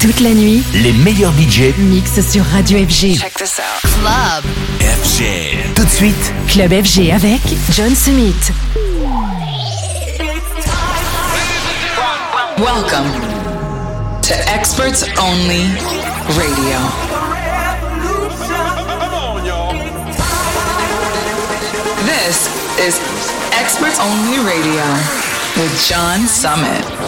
Toute la nuit, les meilleurs budgets mixent sur Radio FG. Check this out. Club FG. Tout de suite, Club FG avec John Summit. Welcome to Experts Only Radio. This is Experts Only Radio with John Summit.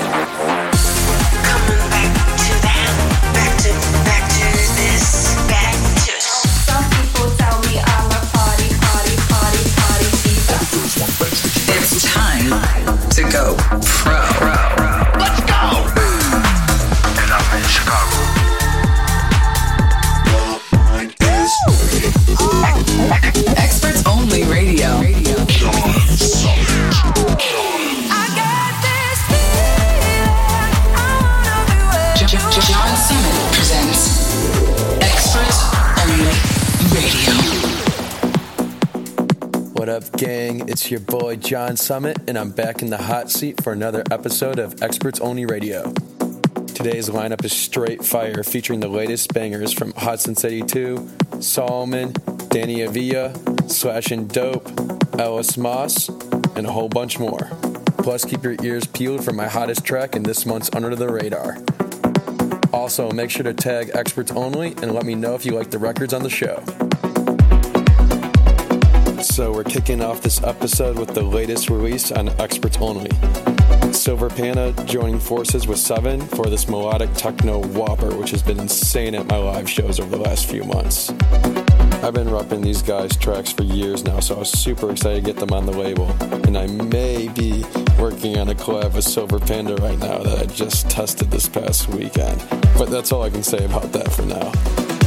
Gang? It's your boy John Summit, and I'm back in the hot seat for another episode of Experts Only Radio. Today's lineup is straight fire, featuring the latest bangers from Hudson City 2, Solomun, Danny Avila, Sllash and Doppe, Ellis Moss, and a whole bunch more. Plus, keep your ears peeled for my hottest track in this month's Under the Radar. Also, make sure to tag Experts Only and let me know if you like the records on the show. So we're kicking off this episode with the latest release on Experts Only. Silver Panda joining forces with Seven for this melodic techno whopper, which has been insane at my live shows over the last few months. I've been repping these guys' tracks for years now, so I was super excited to get them on the label. And I may be working on a collab with Silver Panda right now that I just tested this past weekend. But that's all I can say about that for now.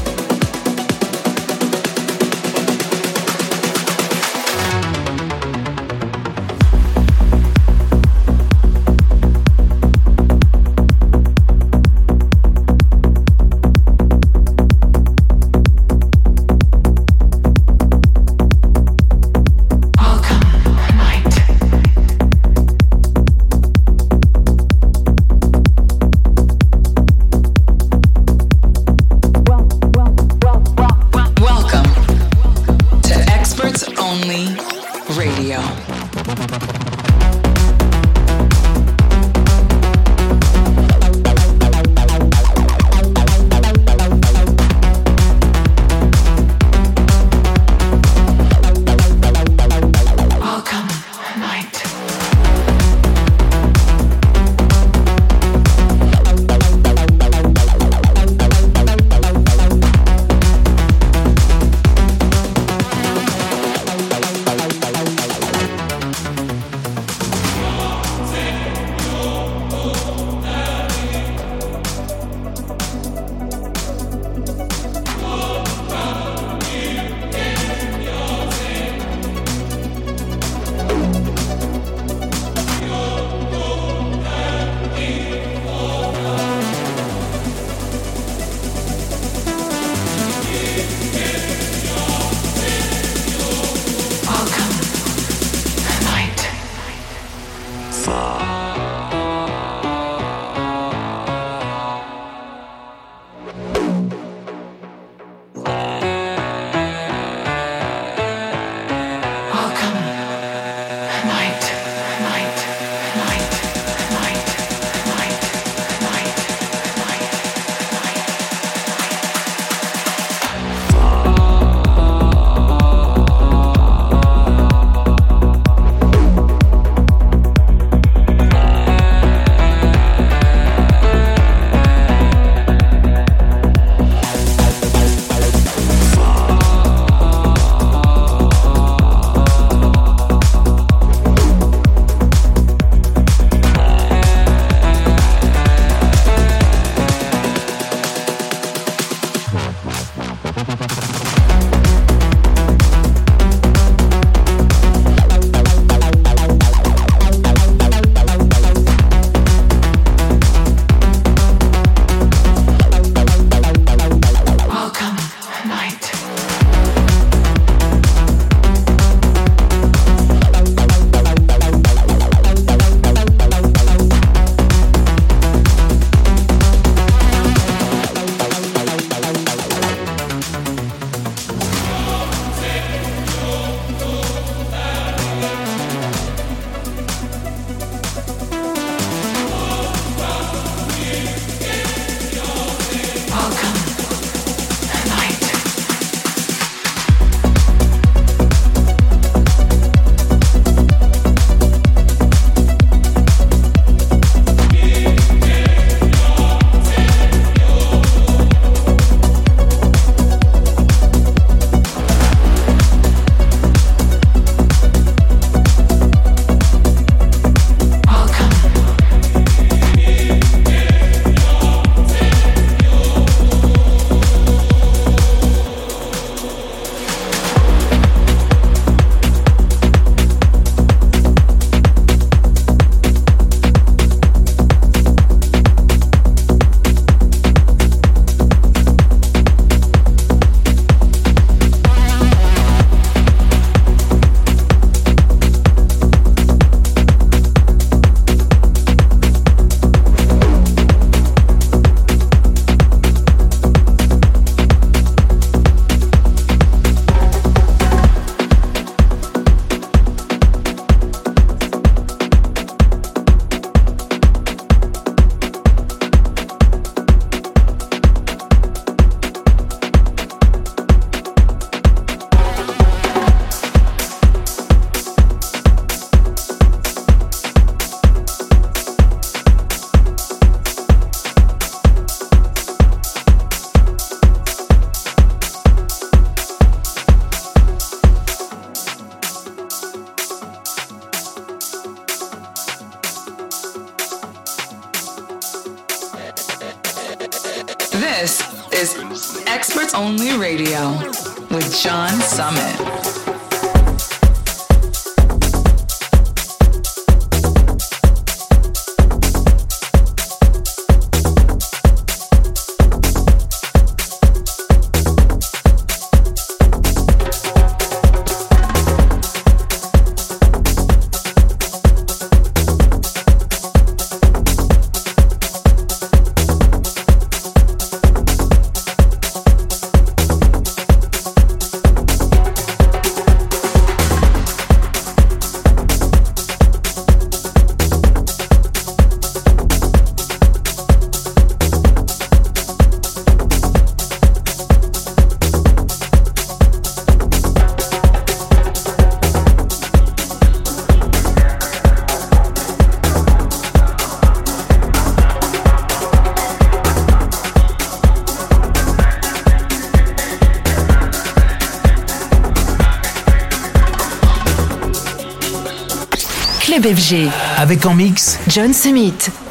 Avec en mix John Summit.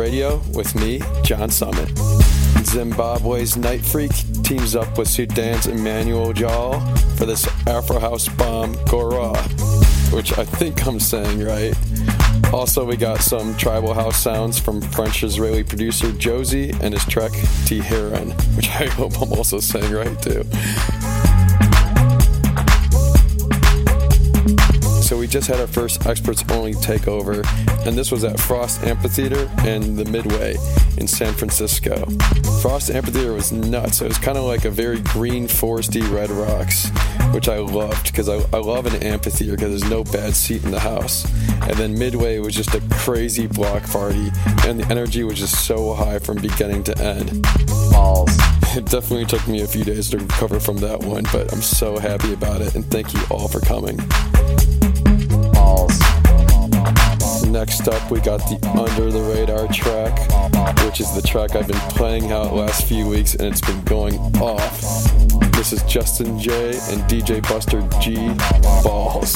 Radio with me, John Summit. Zimbabwe's Nitefreak teams up with Sudan's Emmanuel Jal for this Afro House bomb Gora, which I think I'm saying right. Also, we got some tribal house sounds from French Israeli producer Joezi and his track Tehran, which I hope I'm also saying right too. Just had our first experts only takeover, and this was at Frost Amphitheater in the Midway in San Francisco. Frost Amphitheater was nuts. It was kind of like a very green, foresty Red Rocks, which I loved because I, I love an amphitheater because there's no bad seat in the house. And then Midway was just a crazy block party, and the energy was just so high from beginning to end. balls. It definitely took me a few days to recover from that one, but I'm so happy about it, and thank you all for coming. Next up, we got the Under the Radar track, which is the track I've been playing out last few weeks, and it's been going off. This is Justin Jay and DJ Buster G Balls.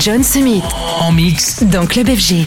John Summit En mix. dans Club FG.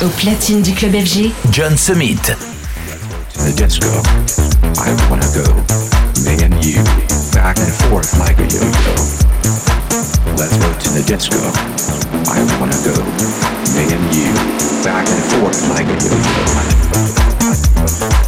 Au platine du club FG, John Summit. the disco. I wanna go. Me and you back and forth like a yo-yo. Let's go to the disco. I wanna go. Me and you back and forth like a yo-yo.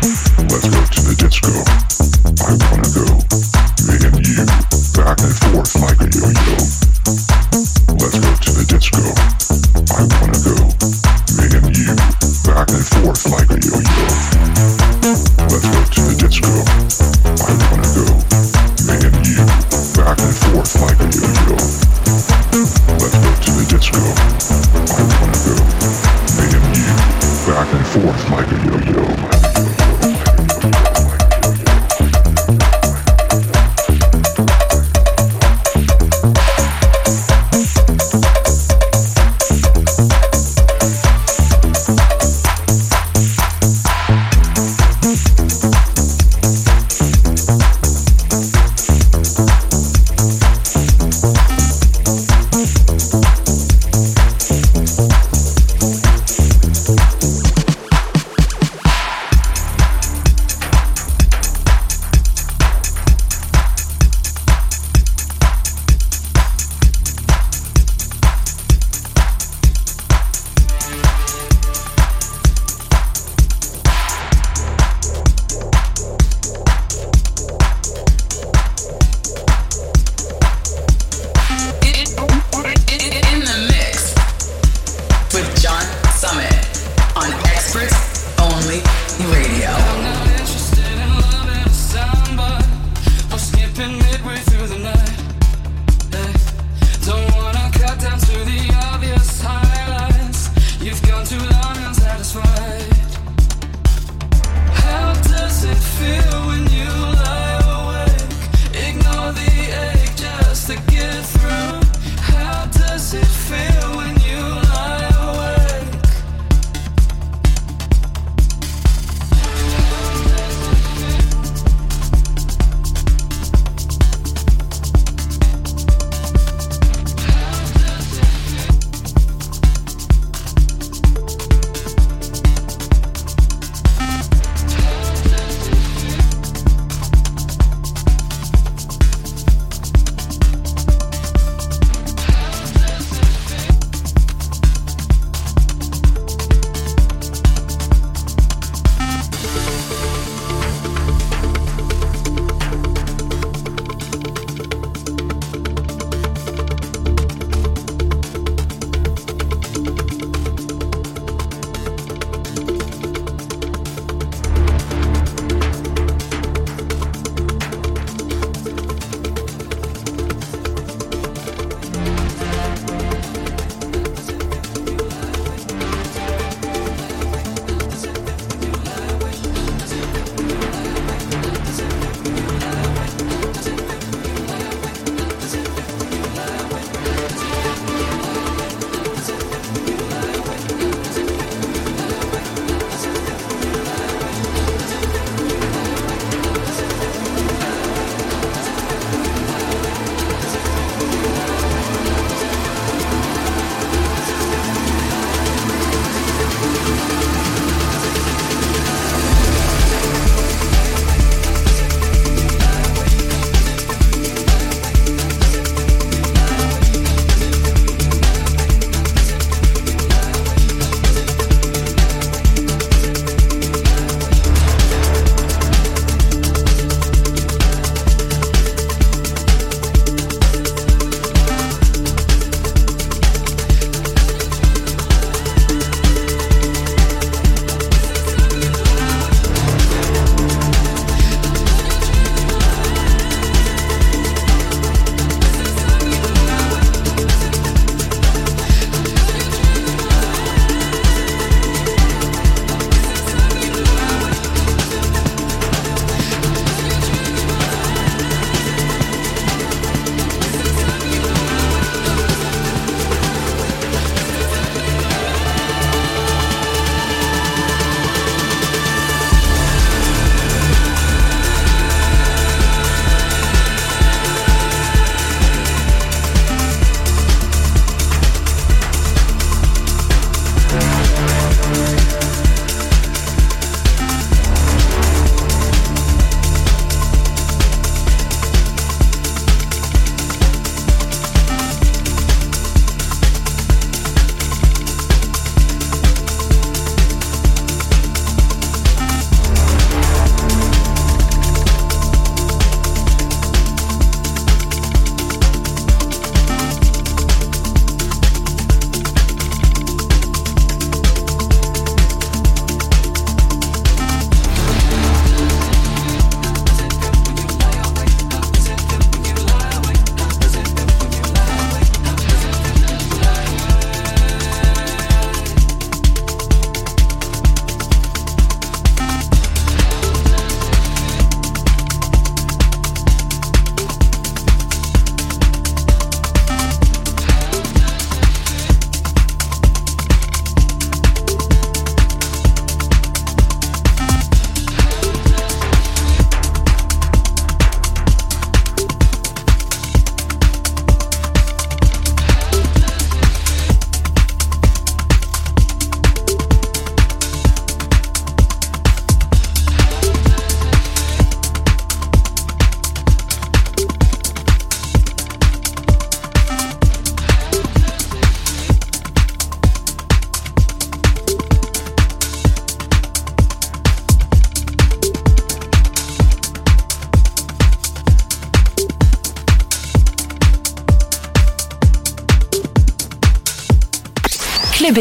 go to the disco. I wanna go. Me and you, back and forth like a yo-yo. Let's go to the disco. I wanna go. Megan you back and forth like a yo-yo. Let's go to the disco. I wanna go. Megan you back and forth like a yo-yo. Let's go to the disco. I wanna go. Megan you, back and forth like a yo-yo.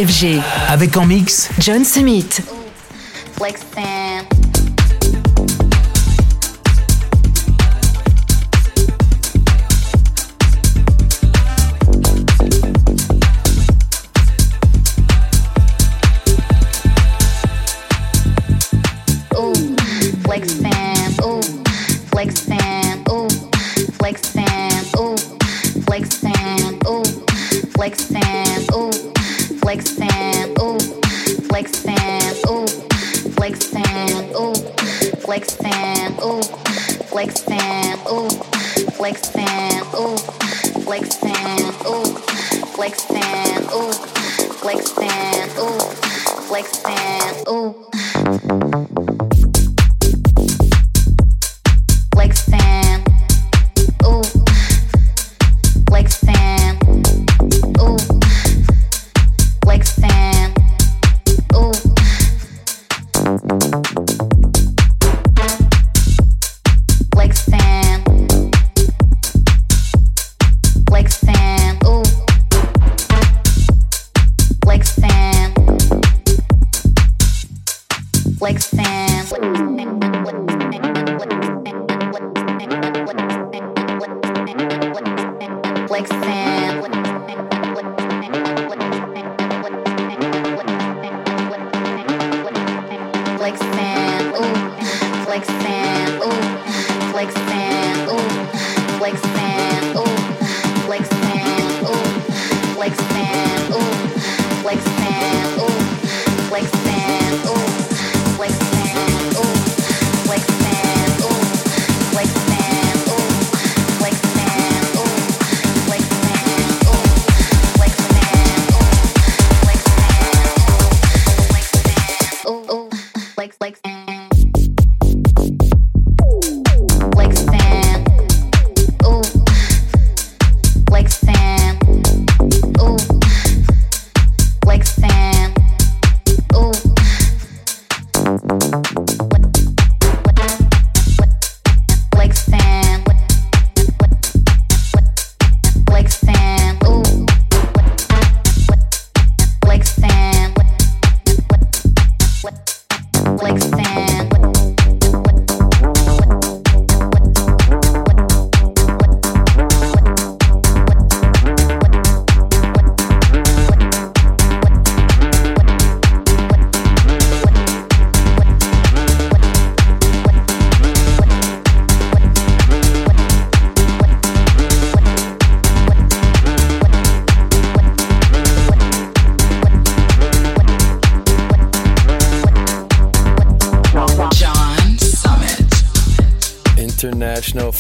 FG. Avec en mix John Summit. Flexing. Flexing. Ooh, flexing. Ooh, flexing. Ooh, flexing. Ooh, flexing. Ooh, flexing. Ooh, flexing. Ooh, flexing. Ooh.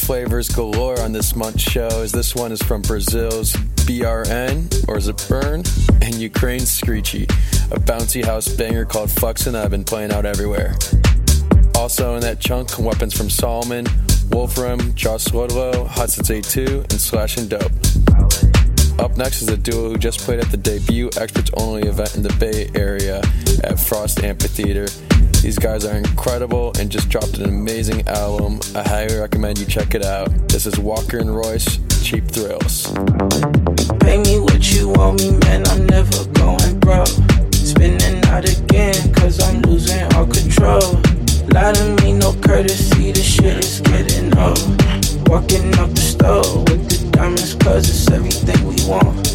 Flavors galore on this month's show. As this one is from Brazil's BRN, or is? And Ukraine's Screechy, a bouncy house banger called Fluxin' I've been playing out everywhere. Also in that chunk, weapons from Solomun, Wolfram, Josh Swodlow, Hudson's A2, and Sllash and Doppe. Up next is a duo who just played at the debut Experts Only event in the Bay Area at Frost Amphitheater. These guys are incredible and just dropped an amazing album. I highly recommend you check it out. This is Walker and Royce, Cheap Thrills. Pay me what you owe me, man. I'm never going broke. Spinning out again, cause I'm losing all control. Lie to me, no courtesy. The shit is getting old. Walking up the stove with the diamonds, cause it's everything we want.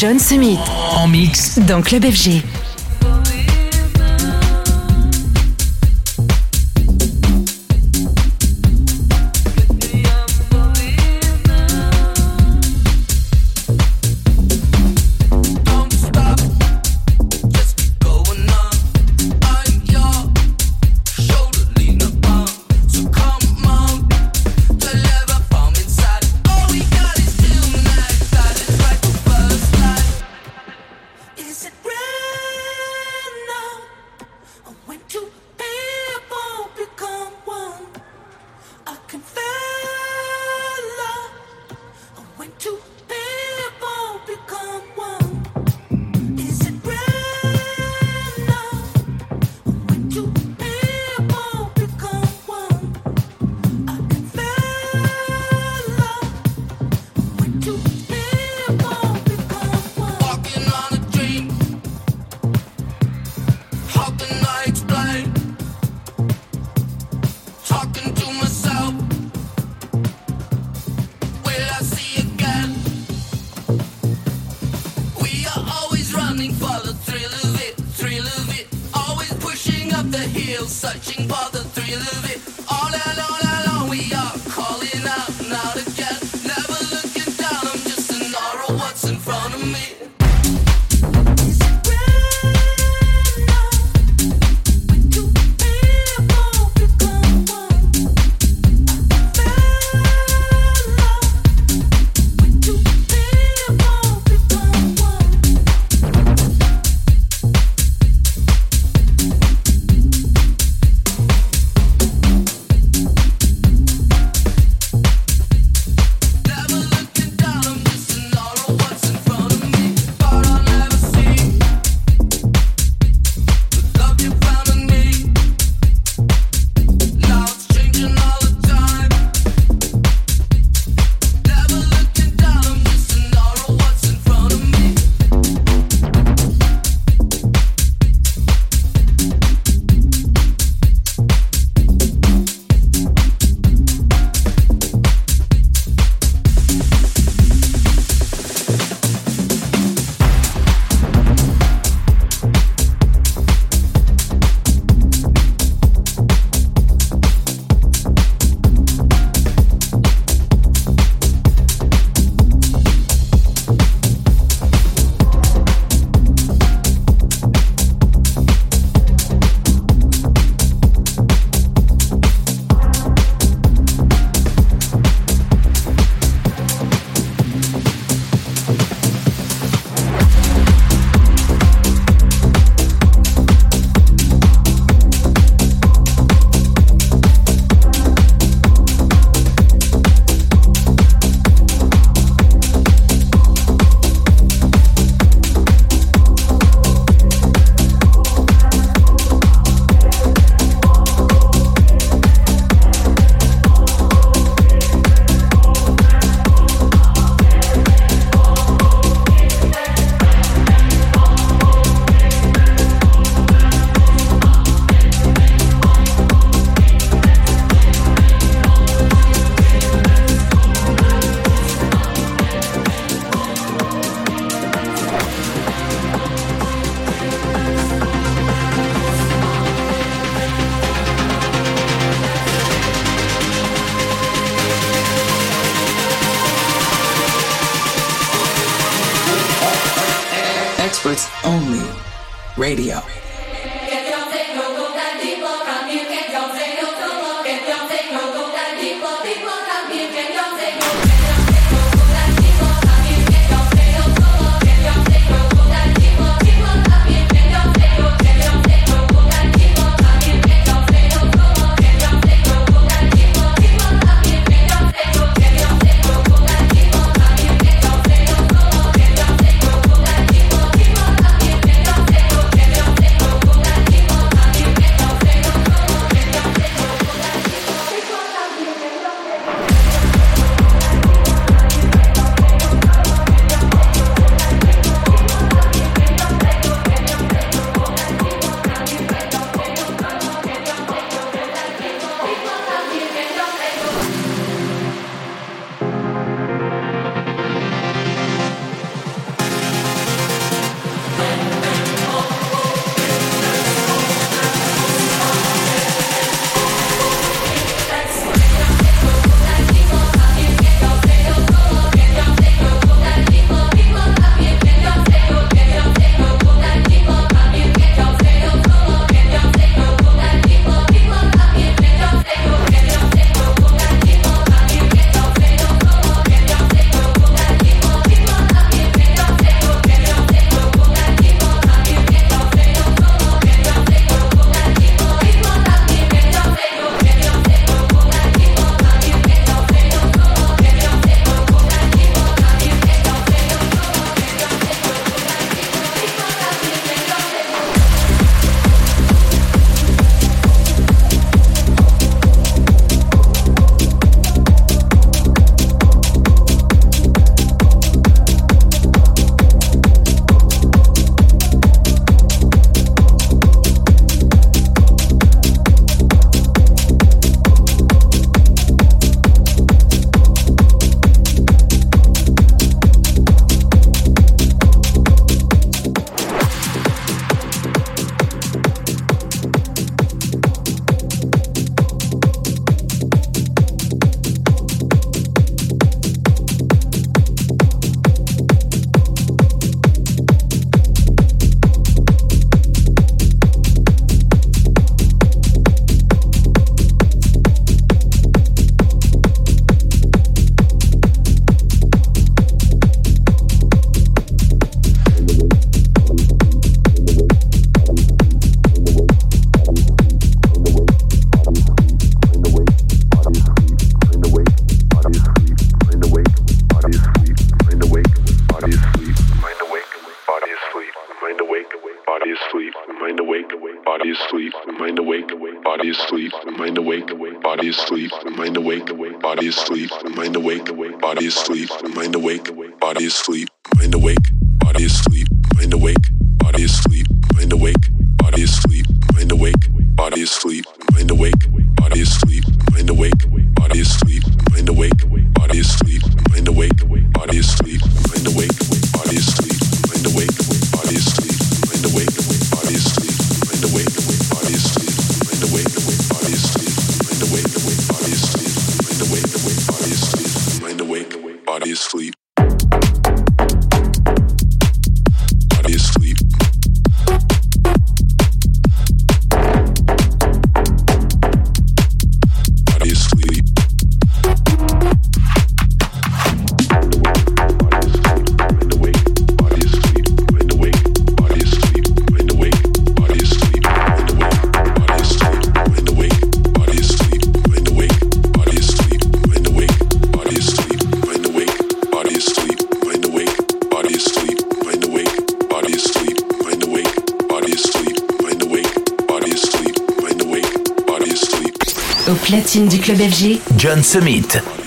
John Summit En mix. dans Club FG. body asleep, mind awake, body asleep, mind awake, body asleep, mind awake, body asleep, mind awake, body asleep, mind awake, body asleep, mind awake, body asleep, mind awake, body asleep, mind awake, body asleep, mind awake. John Summit.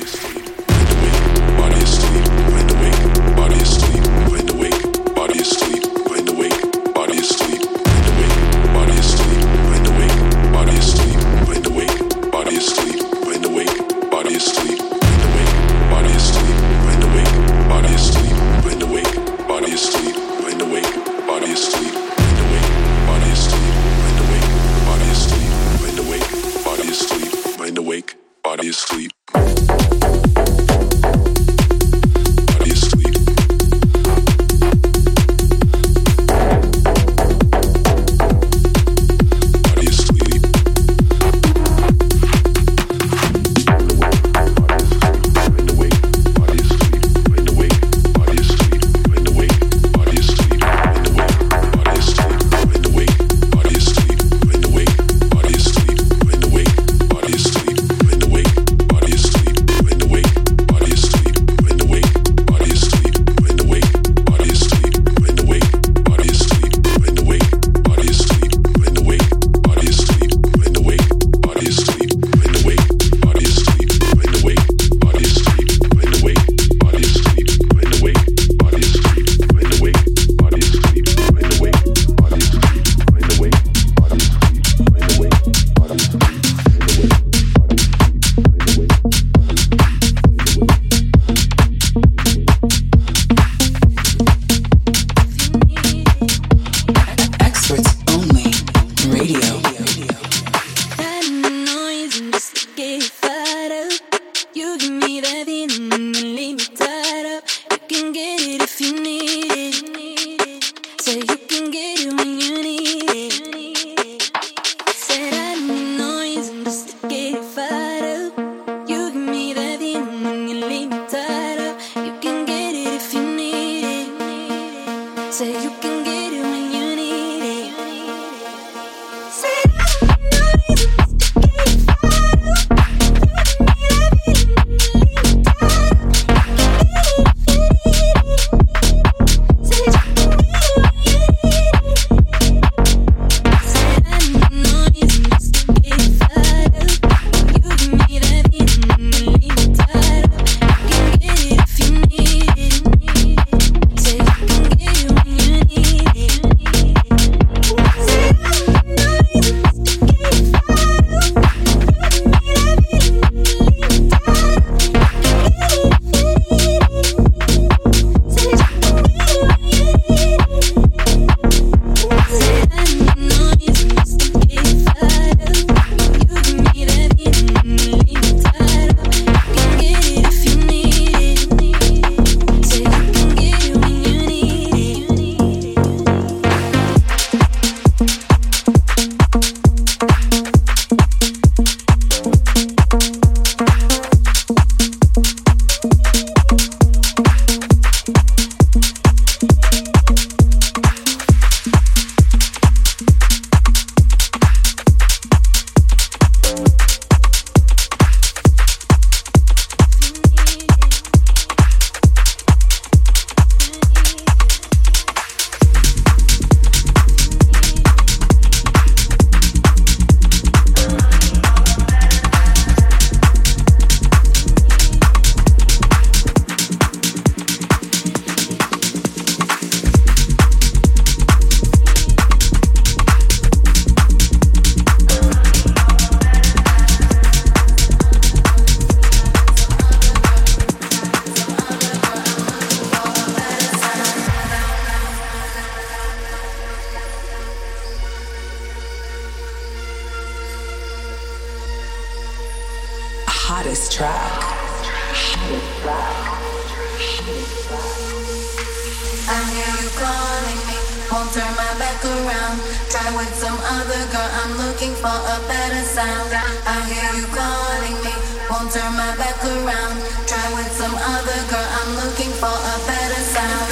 With some other girl, I'm looking for a better sound. I hear you calling me, won't turn my back around. Try with some other girl, I'm looking for a better sound.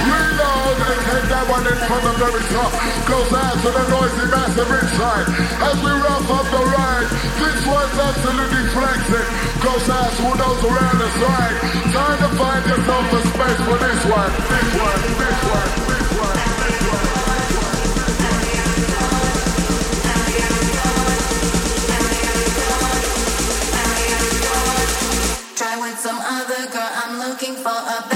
Reload and take that one in from the very top. Goes out to the noisy massive inside. As we wrap up the ride, this one's absolutely flexing. Close to who knows around the side. Time to find yourself a space for this one. This one, this one, this one, some other girl, I'm looking for a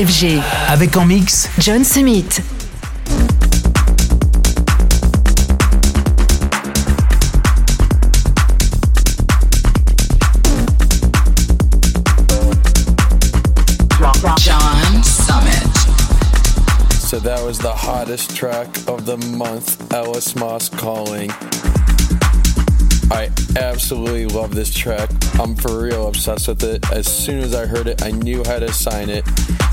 FG. Avec en mix John Summit. John Summit. So that was the hottest track of the month, Ellis Moss Calling. I absolutely love this track. I'm for real obsessed with it. As soon as I heard it, I knew how to sign it.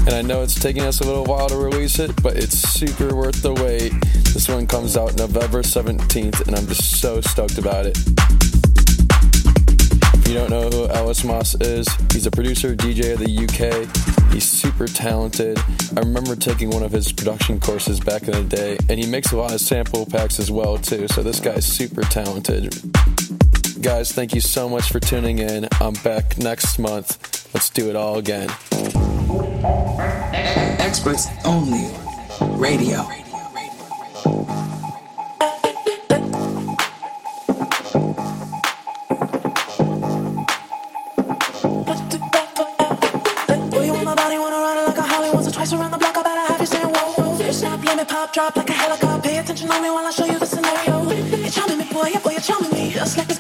And I know it's taking us a little while to release it, but it's super worth the wait. This one comes out November 17th, and I'm just so stoked about it. If you don't know who Ellis Moss is, he's a producer, DJ of the UK. He's super talented. I remember taking one of his production courses back in the day, and he makes a lot of sample packs as well too. So this guy's super talented. Guys, thank you so much for tuning in. I'm back next month. Let's do it all again. Experts only. Radio. Pop, drop like a helicopter. Pay attention on me while I show you the scenario. You're charming me, boy, yeah, boy, you're charming me. Just like the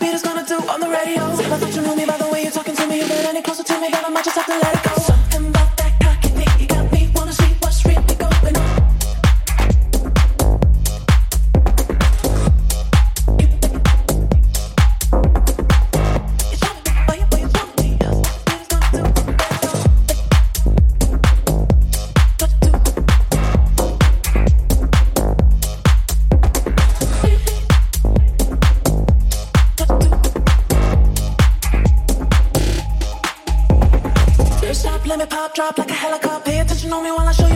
Let me pop, drop like a helicopter. Pay attention on me while I show.